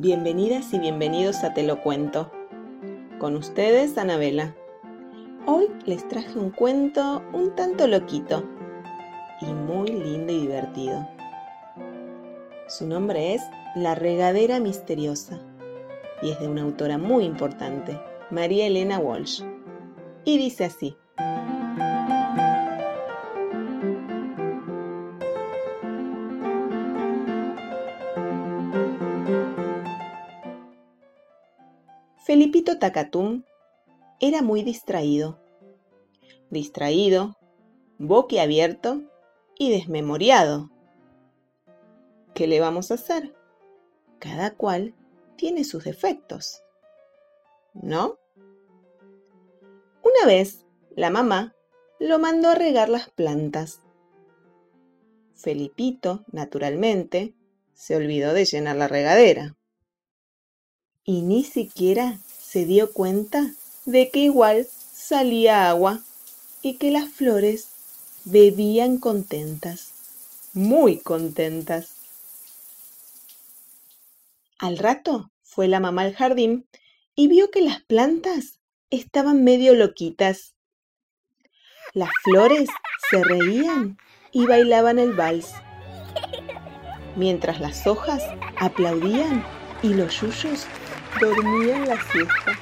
Bienvenidas y bienvenidos a Te lo cuento. Con ustedes, Anabela. Hoy les traje un cuento un tanto loquito y muy lindo y divertido. Su nombre es La regadera misteriosa y es de una autora muy importante, María Elena Walsh. Y dice así. Felipito Tacatum era muy distraído. Distraído, boquiabierto y desmemoriado. ¿Qué le vamos a hacer? Cada cual tiene sus defectos. ¿No? Una vez, la mamá lo mandó a regar las plantas. Felipito, naturalmente, se olvidó de llenar la regadera y ni siquiera se dio cuenta de que igual salía agua y que las flores bebían contentas, muy contentas. Al rato fue la mamá al jardín y vio que las plantas estaban medio loquitas. Las flores se reían y bailaban el vals, mientras las hojas aplaudían y los yuyos dormían la siesta.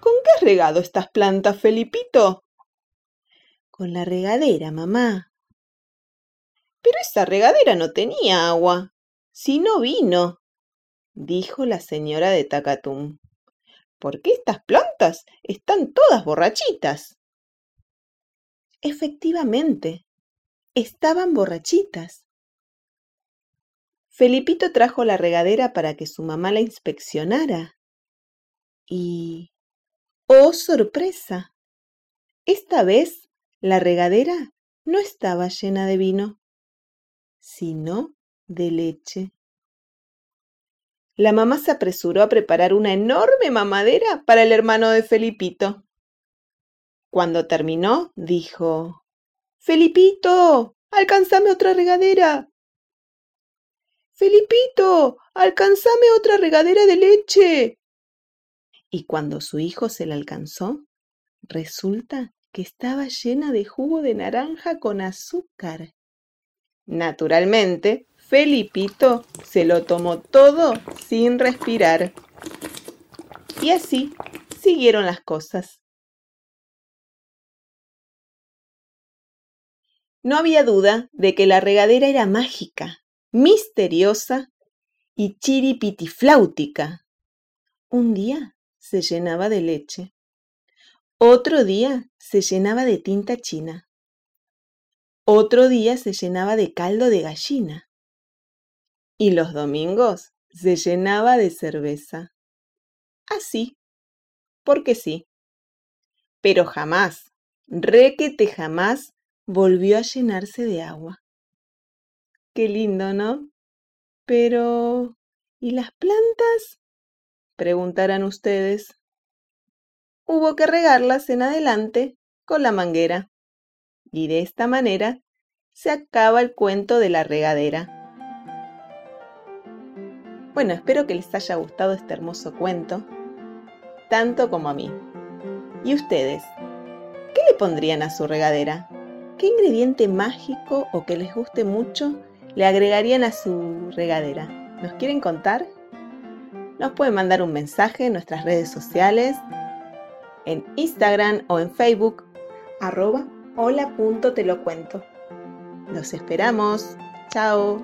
¿Con qué has regado estas plantas, Felipito? Con la regadera, mamá. Pero esa regadera no tenía agua, si no vino, dijo la señora de Tacatum. qué estas plantas están todas borrachitas. Efectivamente, estaban borrachitas. Felipito trajo la regadera para que su mamá la inspeccionara. Y... ¡Oh, sorpresa! Esta vez la regadera no estaba llena de vino, sino de leche. La mamá se apresuró a preparar una enorme mamadera para el hermano de Felipito. Cuando terminó, dijo, Felipito, alcanzame otra regadera. Felipito, alcanzame otra regadera de leche. Y cuando su hijo se la alcanzó, resulta que estaba llena de jugo de naranja con azúcar. Naturalmente, Felipito se lo tomó todo sin respirar. Y así siguieron las cosas. No había duda de que la regadera era mágica misteriosa y chiripitifláutica. Un día se llenaba de leche, otro día se llenaba de tinta china, otro día se llenaba de caldo de gallina y los domingos se llenaba de cerveza. Así, porque sí. Pero jamás, requete jamás, volvió a llenarse de agua. Qué lindo, ¿no? Pero... ¿Y las plantas? Preguntarán ustedes. Hubo que regarlas en adelante con la manguera. Y de esta manera se acaba el cuento de la regadera. Bueno, espero que les haya gustado este hermoso cuento, tanto como a mí. ¿Y ustedes? ¿Qué le pondrían a su regadera? ¿Qué ingrediente mágico o que les guste mucho le agregarían a su regadera? ¿Nos quieren contar? Nos pueden mandar un mensaje en nuestras redes sociales, en Instagram o en Facebook, arroba hola.telocuento. Los esperamos. Chao.